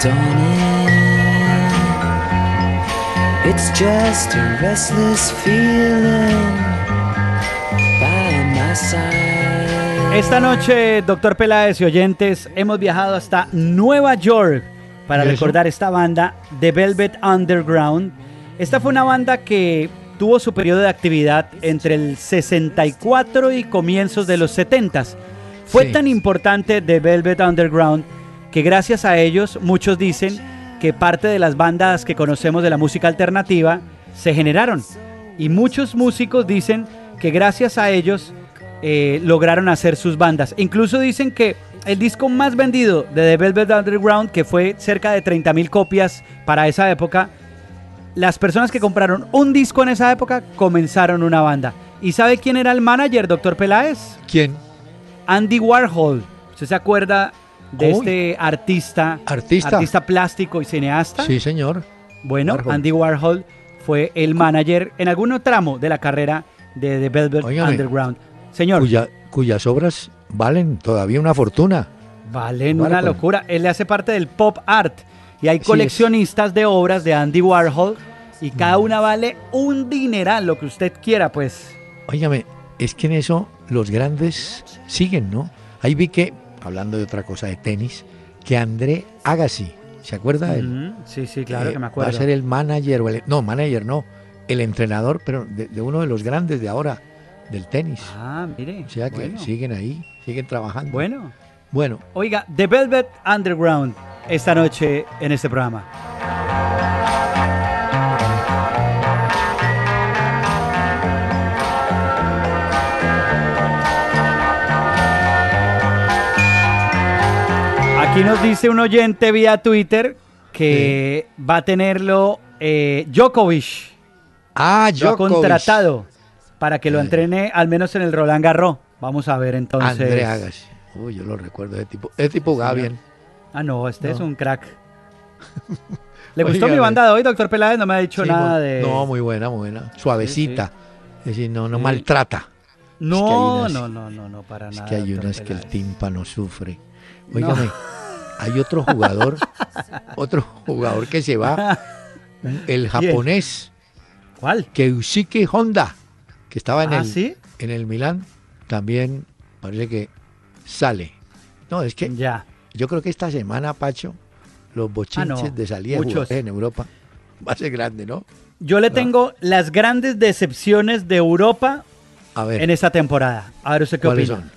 Brings the dawn in. It's just a restless feeling by my side. Esta noche, doctor Peláez y oyentes, hemos viajado hasta Nueva York para recordar esta banda, The Velvet Underground. Esta fue una banda que tuvo su periodo de actividad entre el 64 y comienzos de los 70. Fue tan importante The Velvet Underground que gracias a ellos muchos dicen que parte de las bandas que conocemos de la música alternativa se generaron. Y muchos músicos dicen que gracias a ellos eh, lograron hacer sus bandas. Incluso dicen que el disco más vendido de The Velvet Underground, que fue cerca de 30.000 copias para esa época, las personas que compraron un disco en esa época comenzaron una banda. ¿Y sabe quién era el manager, doctor Peláez? ¿Quién? Andy Warhol. ¿Usted se acuerda de este artista, artista, artista plástico y cineasta? Sí, señor. Bueno, Andy Warhol fue el manager en algún tramo de la carrera de The Velvet Underground. Señor. cuyas obras valen todavía una fortuna. Valen una locura. Él le hace parte del pop art y hay coleccionistas de obras de Andy Warhol y cada mm. una vale un dineral, lo que usted quiera, pues. Óigame, es que en eso los grandes siguen, ¿no? Ahí vi que, hablando de otra cosa de tenis, que André Agassi, ¿se acuerda de él? Sí, sí, claro eh, que me acuerdo. Va a ser el manager, o el, no, manager no, el entrenador, pero de, uno de los grandes de ahora, del tenis. Ah, mire. O sea que siguen ahí, siguen trabajando. Bueno. Bueno. Oiga, The Velvet Underground, esta noche en este programa. Aquí nos dice un oyente vía Twitter que va a tenerlo eh, Djokovic. Ah, Djokovic. Lo ha contratado para que lo entrene al menos en el Roland Garros. Vamos a ver entonces. André Agassi. Uy, yo lo recuerdo, ese tipo, ese tipo bien. Ah, no, este es un crack. ¿Le gustó mi banda de hoy, doctor Peláez? No me ha dicho nada de... No, muy buena, muy buena. Suavecita. Es decir, no, no maltrata. No, no, no, no, no, para nada. Es que hay unas que el tímpano sufre. Óigame, hay otro jugador, otro jugador que se va, el japonés. ¿Cuál? Keisuke Honda, que estaba en, ¿Ah, el, en el Milán, también parece que sale. No, es que ya. yo creo que esta semana, Pacho, los bochinches ah, de salida en Europa va a ser grande, ¿no? Yo le tengo las grandes decepciones de Europa en esta temporada. A ver, ¿usted qué opina? Son?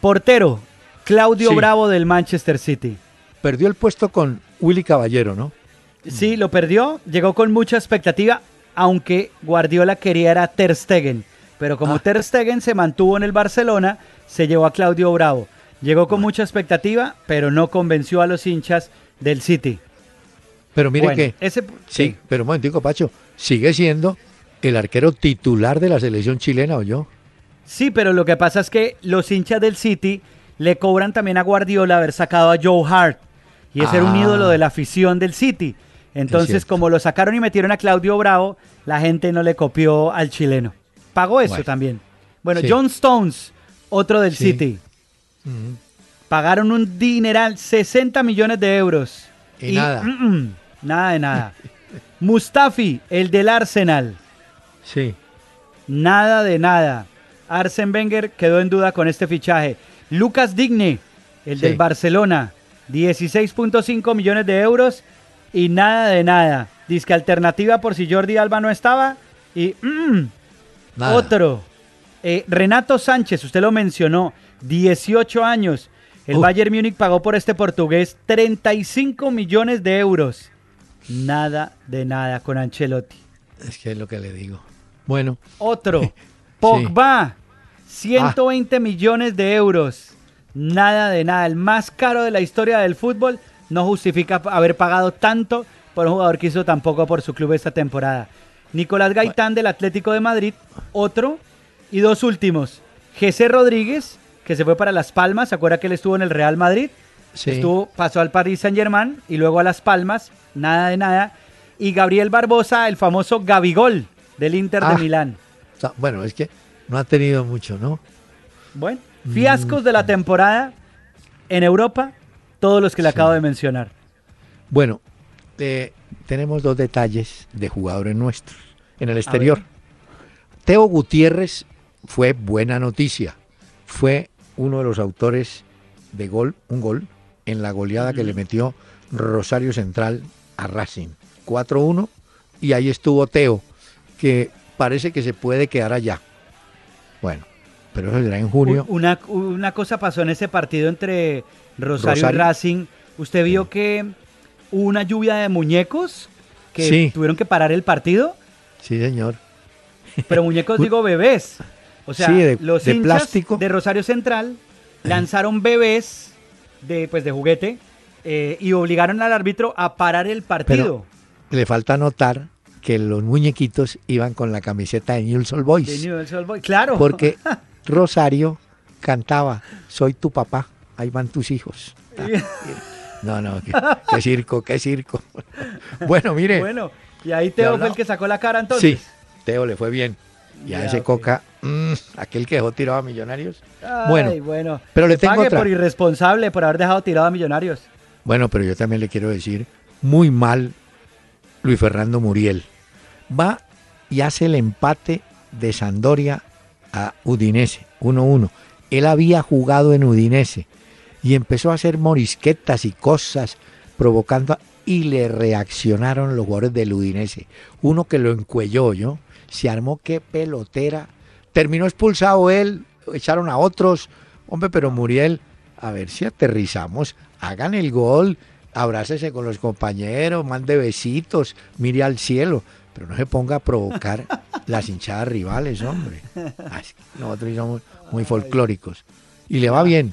Portero, Claudio Bravo del Manchester City. Perdió el puesto con Willy Caballero, ¿no? Sí, lo perdió. Llegó con mucha expectativa, aunque Guardiola quería era Ter Stegen. Pero como ah. Ter Stegen se mantuvo en el Barcelona, se llevó a Claudio Bravo. Llegó con mucha expectativa, pero no convenció a los hinchas del City. Pero mire que. Ese, sí, pero un momentico, Pacho. Sigue siendo el arquero titular de la selección chilena, ¿o yo? Sí, pero lo que pasa es que los hinchas del City le cobran también a Guardiola haber sacado a Joe Hart y ese era un ídolo ah. de la afición del City. Entonces, como lo sacaron y metieron a Claudio Bravo, la gente no le copió al chileno. Pagó eso también. Bueno, John Stones, otro del City. Pagaron un dineral, 60 millones de euros. Y, nada. Mm, mm, nada de nada. Mustafi, el del Arsenal. Sí. Nada de nada. Arsen Wenger quedó en duda con este fichaje. Lucas Digne, el del Barcelona, 16.5 millones de euros y nada de nada. Disque alternativa por si Jordi Alba no estaba. Y mm, otro. Eh, Renato Sánchez, usted lo mencionó, 18 años. El Bayern Múnich pagó por este portugués 35 millones de euros. Nada de nada con Ancelotti. Es que es lo que le digo. Bueno. Otro. Pogba. 120 ah. millones de euros. Nada de nada. El más caro de la historia del fútbol no justifica haber pagado tanto por un jugador que hizo tan poco por su club esta temporada. Nicolás Gaitán del Atlético de Madrid, otro. Y dos últimos. Jesse Rodríguez, que se fue para Las Palmas. ¿Se acuerda que él estuvo en el Real Madrid? Estuvo, pasó al Paris Saint Germain y luego a Las Palmas. Nada de nada. Y Gabriel Barbosa, el famoso Gabigol del Inter de ah. Milán. Bueno, es que no ha tenido mucho, ¿no? Bueno, fiascos de la temporada en Europa, todos los que le acabo de mencionar. Bueno, eh, tenemos dos detalles de jugadores nuestros en el exterior. Teo Gutiérrez fue buena noticia. Fue uno de los autores de gol, un gol, en la goleada que le metió Rosario Central a Racing. 4-1 y ahí estuvo Teo, que parece que se puede quedar allá. Bueno, pero eso será en junio. Una, una cosa pasó en ese partido entre Rosario, y Racing. ¿Usted vio que hubo una lluvia de muñecos que tuvieron que parar el partido? Sí, señor. Pero muñecos digo bebés. O sea, de, los de plástico. de Rosario Central lanzaron bebés de, pues, de juguete eh, y obligaron al árbitro a parar el partido. le falta notar que los muñequitos iban con la camiseta de New Soul Boys. De New Soul Boys, claro. Porque Rosario cantaba Soy tu papá. ahí van tus hijos. No, no, qué, circo, qué circo. Bueno, mire. Bueno, y ahí Teo fue el que sacó la cara entonces. Sí, Teo le fue bien. Y a ese Coca, mm, aquel que dejó tirado a Millonarios. bueno, bueno, pero le tengo pague por irresponsable por haber dejado tirado a Millonarios. Bueno, pero yo también le quiero decir, muy mal Luis Fernando Muriel. Va y hace el empate de Sandoria a Udinese, 1-1. Él había jugado en Udinese y empezó a hacer morisquetas y cosas provocando y le reaccionaron los jugadores del Udinese. Uno que lo encuelló, yo, se armó qué pelotera. Terminó expulsado él, echaron a otros. Hombre, pero Muriel, a ver si aterrizamos, hagan el gol, abrácese con los compañeros, mande besitos, mire al cielo, pero no se ponga a provocar las hinchadas rivales, hombre. Nosotros somos muy folclóricos. Y le va bien. Y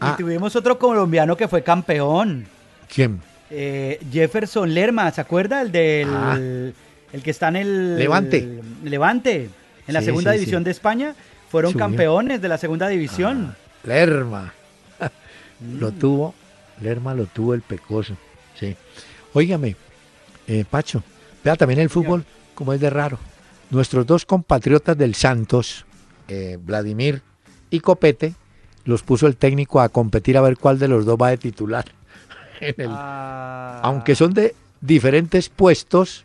ah. tuvimos otro colombiano que fue campeón. ¿Quién? Eh, Jefferson Lerma, ¿se acuerda? El del ah. el que está en el Levante. Levante, en la segunda división de España. Fueron campeones de la segunda división. Ah, Lerma. lo tuvo, Lerma lo tuvo el pecoso. Sí. Óigame, eh, Pacho, vea también el fútbol como es de raro. Nuestros dos compatriotas del Santos, eh, Vladimir y Copete, los puso el técnico a competir a ver cuál de los dos va de titular. Ah. Aunque son de diferentes puestos,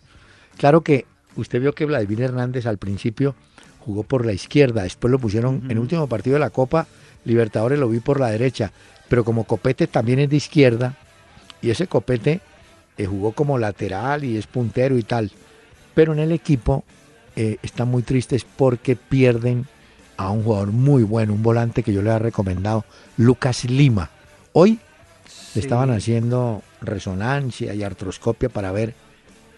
claro que usted vio que Vladimir Hernández al principio jugó por la izquierda, después lo pusieron en el último partido de la Copa Libertadores lo vi por la derecha, pero como Copete también es de izquierda y ese Copete eh, jugó como lateral y es puntero y tal, pero en el equipo eh, están muy tristes porque pierden a un jugador muy bueno, un volante que yo le he recomendado, Lucas Lima. Hoy le estaban haciendo resonancia y artroscopia para ver,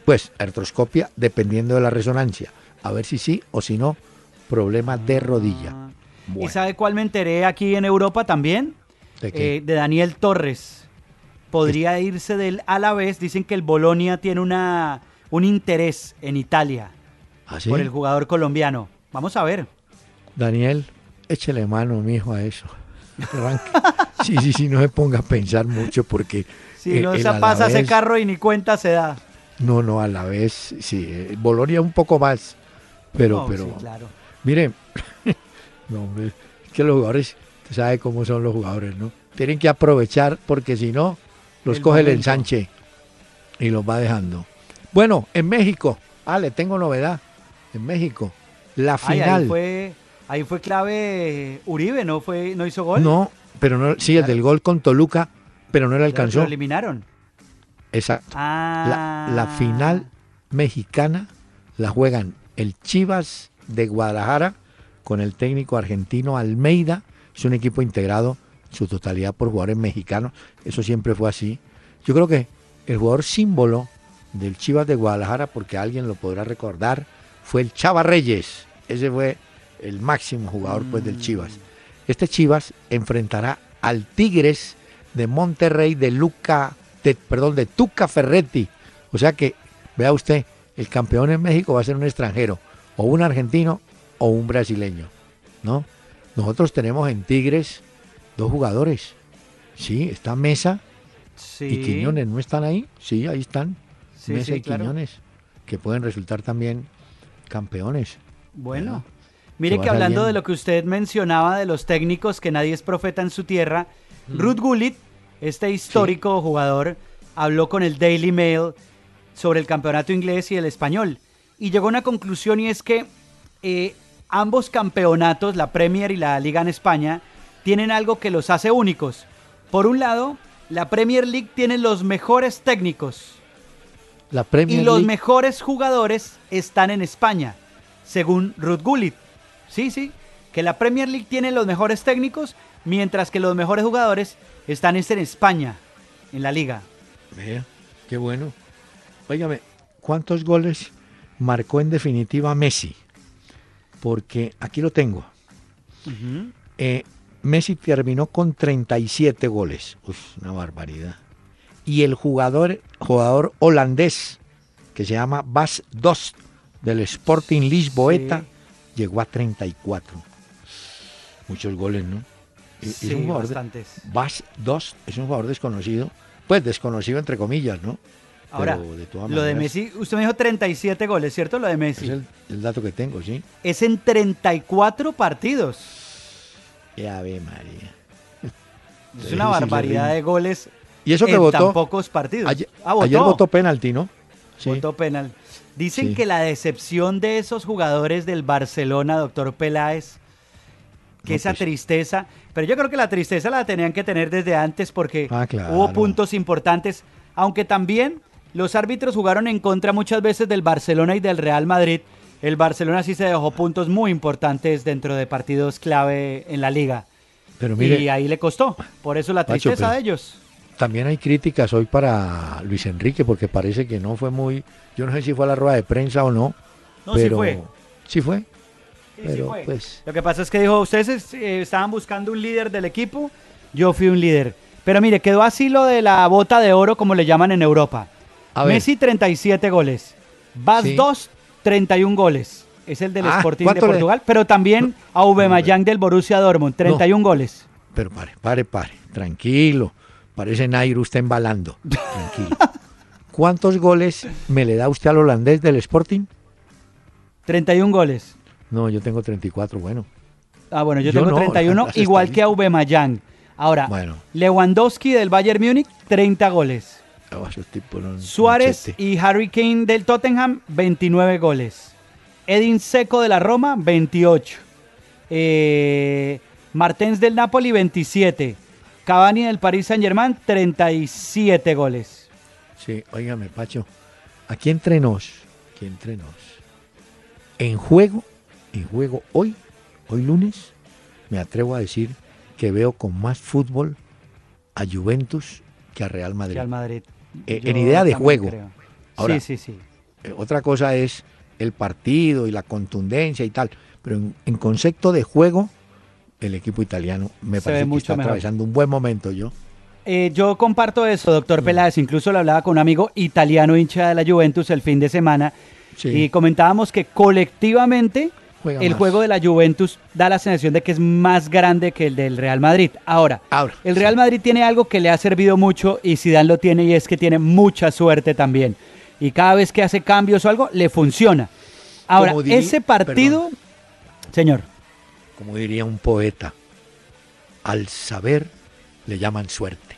pues artroscopia dependiendo de la resonancia, a ver si sí o si no, problema de rodilla. Ah. ¿Y sabe cuál me enteré aquí en Europa también? ¿De, eh, de Daniel Torres. Podría irse del Alavés. Dicen que el Bolonia tiene una, un interés en Italia ¿Ah, por el jugador colombiano. Vamos a ver. Daniel, échele mano, mi hijo, a eso. sí, sí, sí, no se ponga a pensar mucho porque... Si no se pasa ese carro y ni cuenta se da. No, no, a la vez, sí. Bolonia un poco más, pero... pero claro. Mire, no, es que los jugadores, sabe cómo son los jugadores, ¿no? Tienen que aprovechar porque si no, los coge el ensanche y los va dejando. Bueno, en México, ah, le tengo novedad. En México, la final. ahí, fue, ahí fue clave Uribe, ¿no? Fue, ¿No hizo gol? No, pero no, sí, el del gol con Toluca, pero no le alcanzó. Lo eliminaron. Exacto. La, la, final mexicana la juegan el Chivas de Guadalajara con el técnico argentino Almeida. Es un equipo integrado en su totalidad por jugadores mexicanos. Eso siempre fue así. Yo creo que el jugador símbolo del Chivas de Guadalajara, porque alguien lo podrá recordar, fue el Chava Reyes. Ese fue el máximo jugador pues, del Chivas. Este Chivas enfrentará al Tigres de Monterrey de Luca, de, perdón, de Tuca Ferretti. O sea que, vea usted, el campeón en México va a ser un extranjero, o un argentino o un brasileño, ¿no? Nosotros tenemos en Tigres dos jugadores. Sí, está Mesa y Quiñones, ¿no están ahí? Sí, ahí están. Mesa y Quiñones, que pueden resultar también campeones. Bueno, mire que hablando de lo que usted mencionaba de los técnicos, que nadie es profeta en su tierra, Ruth Gullit, este histórico jugador, habló con el Daily Mail sobre el campeonato inglés y el español y llegó a una conclusión y es que eh, ambos campeonatos, la Premier y la Liga en España, tienen algo que los hace únicos. Por un lado, la Premier League tiene los mejores técnicos. La Premier y los mejores jugadores están en España, según Ruth Gullit. Sí, sí, que la Premier League tiene los mejores técnicos, mientras que los mejores jugadores están en España, en la liga. Vea, qué bueno. Óigame, ¿cuántos goles marcó en definitiva Messi? Porque aquí lo tengo. Eh, Messi terminó con 37 goles. Uf, una barbaridad. Y el jugador, jugador holandés, que se llama Bas Dost, del Sporting Lisboeta, llegó a 34. Muchos goles, ¿no? es un jugador Bas Dost es un jugador desconocido, pues desconocido entre comillas, ¿no? Ahora, lo de Messi, usted me dijo 37 goles, ¿cierto? Lo de Messi. Es el, dato que tengo, sí. Es en 34 partidos. Ya ve, María. Es una barbaridad de goles y eso que en votó, tan pocos partidos. Ayer, ah, votó. penalti, ¿no? Sí. Votó penal. Dicen que la decepción de esos jugadores del Barcelona, doctor Peláez, que esa pues tristeza, pero yo creo que la tristeza la tenían que tener desde antes porque ah, hubo puntos importantes, aunque también los árbitros jugaron en contra muchas veces del Barcelona y del Real Madrid. El Barcelona sí se dejó puntos muy importantes dentro de partidos clave en la liga. Pero y ahí le costó. Por eso la tristeza de ellos. También hay críticas hoy para Luis Enrique porque parece que no fue muy. Yo no sé si fue a la rueda de prensa o no. No, pero, sí fue. Sí fue. pero, Pues... Lo que pasa es que dijo: Ustedes eh, estaban buscando un líder del equipo. Yo fui un líder. Pero mire, quedó así lo de la bota de oro, como le llaman en Europa. Messi 37 goles. Bas 2, 31 goles. Es el del ah, Sporting de Portugal. Pero también a Aubameyang del Borussia Dortmund, 31 goles. Pero pare, pare, pare. Tranquilo. Parece Nairo usted embalando. Tranquilo. ¿Cuántos goles me le da usted al holandés del Sporting? 31 goles. No, yo tengo 34, bueno. Ah, bueno, yo, tengo 31, igual que Aubameyang. Ahora, bueno. Lewandowski del Bayern Múnich, 30 goles. Suárez y Harry Kane del Tottenham, 29 goles. Edin Seco de la Roma, 28. Eh, Martens del Napoli, 27. Cavani del Paris Saint Germain, 37 goles. Sí, óigame, Pacho. Aquí entre nos, aquí entre nos. En juego, en juego hoy, hoy lunes, me atrevo a decir que veo con más fútbol a Juventus que a Real Madrid. Que al Madrid. Eh, en idea de juego. sí, sí, sí. Eh, otra cosa es el partido y la contundencia y tal, pero en, concepto de juego, el equipo italiano me parece que está atravesando un buen momento yo. Eh, yo comparto eso, doctor mm. Peláez. Incluso lo hablaba con un amigo italiano hincha de la Juventus el fin de semana y comentábamos que colectivamente el juego de la Juventus da la sensación de que es más grande que el del Real Madrid. Ahora, el Real Madrid tiene algo que le ha servido mucho y Zidane lo tiene y es que tiene mucha suerte también. Y cada vez que hace cambios o algo, le funciona. Ahora, ese partido, señor. Como diría un poeta, al saber le llaman suerte.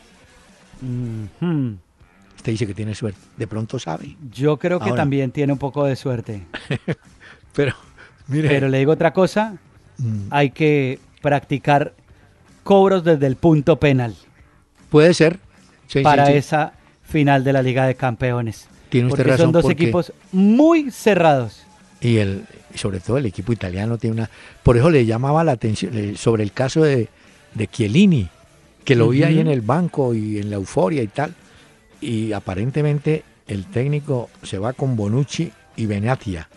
Usted dice que tiene suerte, de pronto sabe. Yo creo que también tiene un poco de suerte. Pero pero le digo otra cosa, mm. hay que practicar cobros desde el punto penal. Puede ser. para esa final de la Liga de Campeones. Tiene usted porque son dos equipos muy cerrados. Y el, sobre todo el equipo italiano tiene una... Por eso le llamaba la atención sobre el caso de, de Chiellini, que lo vi ahí en el banco y en la euforia y tal. Y aparentemente el técnico se va con Bonucci y Benatia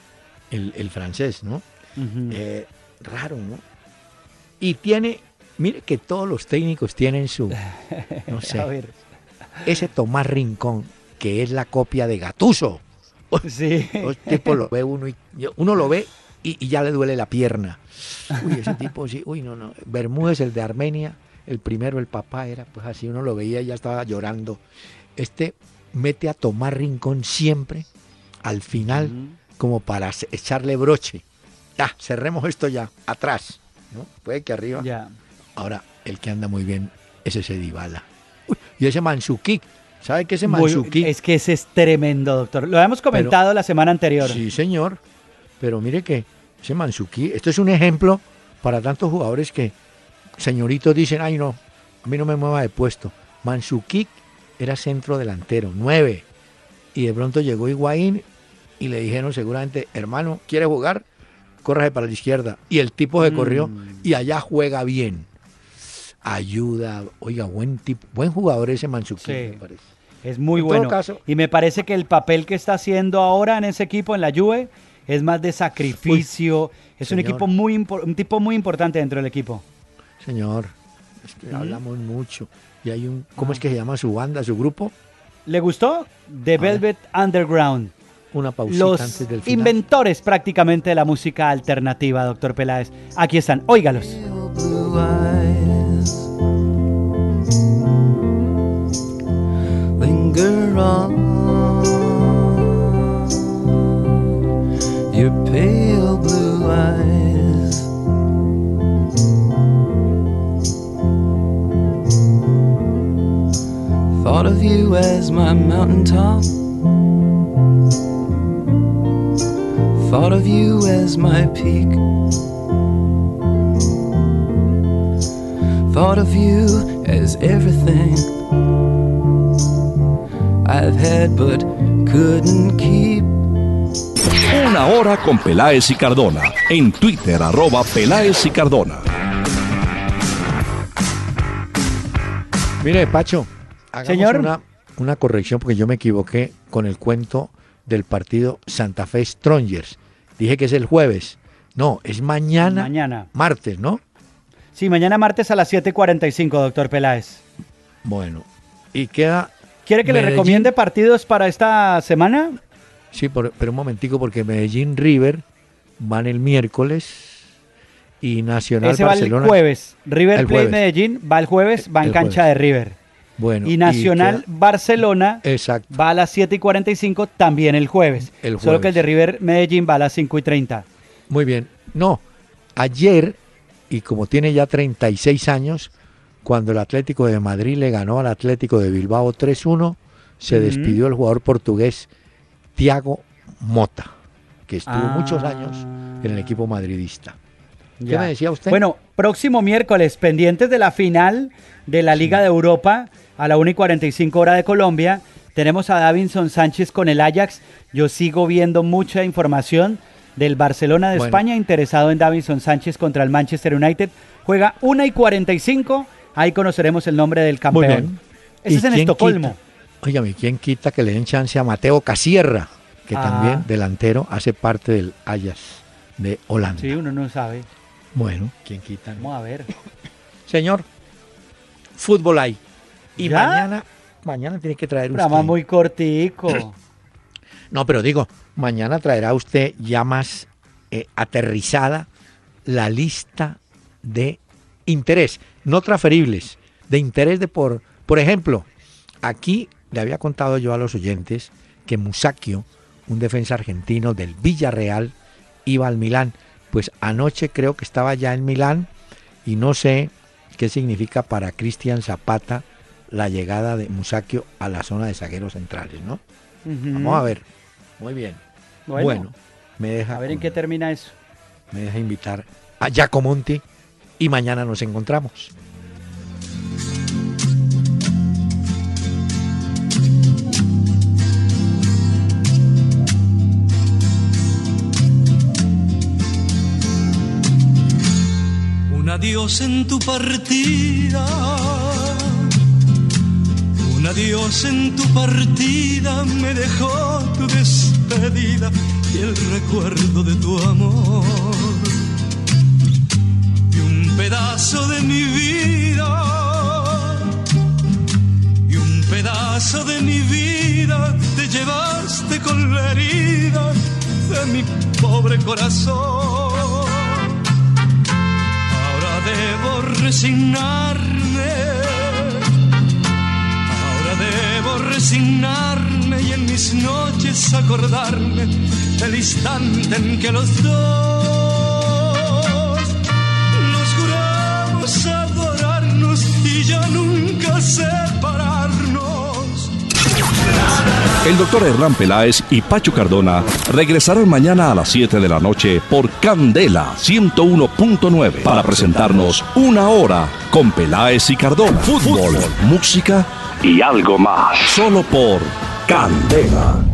el, francés, ¿no? Eh, raro, ¿no? Y tiene, mire que todos los técnicos tienen su, no sé, ese Tomás Rincón, que es la copia de Gatuso. Sí. Los tipos lo ve uno y uno lo ve y, ya le duele la pierna. Uy, ese tipo sí, uy, no, no. Bermúdez, el de Armenia, el primero, el papá, era pues así, uno lo veía y ya estaba llorando. Este mete a Tomás Rincón siempre al final como para echarle broche. Ya, cerremos esto ya, atrás. ¿no? Puede que arriba. Ya. Ahora, el que anda muy bien es ese Dybala. y ese Mansuki. ¿Sabe qué ese Mansuki? Es que ese es tremendo, doctor. Lo hemos comentado la semana anterior. Sí, señor. Pero mire que ese Mansuki, esto es un ejemplo para tantos jugadores que señoritos dicen, ay no, a mí no me mueva de puesto. Mansuki era centro delantero, nueve. Y de pronto llegó Higuaín y le dijeron seguramente, hermano, ¿quiere jugar? Córrase para la izquierda. Y el tipo se corrió mm. y allá juega bien. Ayuda, oiga, buen tipo, buen jugador ese Mansuki, me parece. Es muy bueno. y me parece que el papel que está haciendo ahora en ese equipo, en la Juve, es más de sacrificio. es un equipo muy un tipo muy importante dentro del equipo. Señor, hablamos mucho. Y hay un, ¿cómo es que se llama su banda, su grupo? ¿Le gustó? The Velvet Underground una pausita los inventores prácticamente de la música alternativa, doctor Peláez. Aquí están, óigalos. Thought of you as my mountaintop. Thought of you as my peak. Thought of you as everything I've had but couldn't keep. Una hora con Peláez y Cardona. En Twitter, arroba Peláez y Cardona. Mire, Pacho, hagamos Señor. Una, una corrección porque yo me equivoqué con el cuento del partido Santa Fe Strongers. Dije que es el jueves. No, es mañana, Mañana. martes, ¿no? Sí, mañana martes a las 7.45, doctor Peláez. Bueno, y queda... ¿Quiere que le recomiende partidos para esta semana? Sí, por- pero un momentico porque Medellín River van el miércoles y Nacional Ese va Barcelona el jueves. River Plate. Medellín va el jueves, va en El cancha jueves. de River. Bueno, y Nacional Barcelona Exacto. va a las 7 y 45 también el jueves. El Solo que el de jueves. River Medellín va a las 5 y 30. Muy bien. No, ayer, y como tiene ya 36 años, cuando el Atlético de Madrid le ganó al Atlético de Bilbao 3-1, se despidió el jugador portugués Thiago Mota, que estuvo Ah. muchos años en el equipo madridista. ¿Qué Ya. me decía usted? Bueno, próximo miércoles, pendientes de la final de la Liga de Europa a la 1 y 45 hora de Colombia. Tenemos a Davinson Sánchez con el Ajax. Yo sigo viendo mucha información del Barcelona de Bueno. España interesado en Davinson Sánchez contra el Manchester United. Juega 1 y 45. Ahí conoceremos el nombre del Muy campeón. bien. Ese ¿Y es en Estocolmo. Óigame, ¿quién quita que le den chance a Mateo Casierra, que Ah. también delantero hace parte del Ajax de Holanda? Sí, uno no sabe. Bueno, ¿quién quita? Vamos a ver. Señor, fútbol hay. Y ¿Ya? mañana, mañana tiene que traer usted. Programa muy cortico. No, pero digo, mañana traerá usted ya más eh, aterrizada la lista de interés, no transferibles, de interés de por, por ejemplo, aquí le había contado yo a los oyentes que Musacchio, un defensa argentino del Villarreal, iba al Milán. Pues anoche creo que estaba ya en Milán y no sé qué significa para Cristian Zapata la llegada de Musacchio a la zona de zagueros centrales, ¿no? Vamos a ver. Muy bien. Bueno, Bueno, me deja a ver en qué termina eso. me deja invitar a Giacomonti y mañana nos encontramos. Un adiós en tu partida, adiós en tu partida me dejó tu despedida y el recuerdo de tu amor. Y un pedazo de mi vida, y un pedazo de mi vida te llevaste con la herida de mi pobre corazón. Ahora debo resignarme. Resignarme y en mis noches acordarme del instante en que los dos nos juramos adorarnos y ya nunca separarnos. El doctor Hernán Peláez y Pacho Cardona regresarán mañana a las 7 de la noche por Candela 101.9 para presentarnos una hora con Peláez y Cardona. Fútbol, música y algo más. Solo por Candela.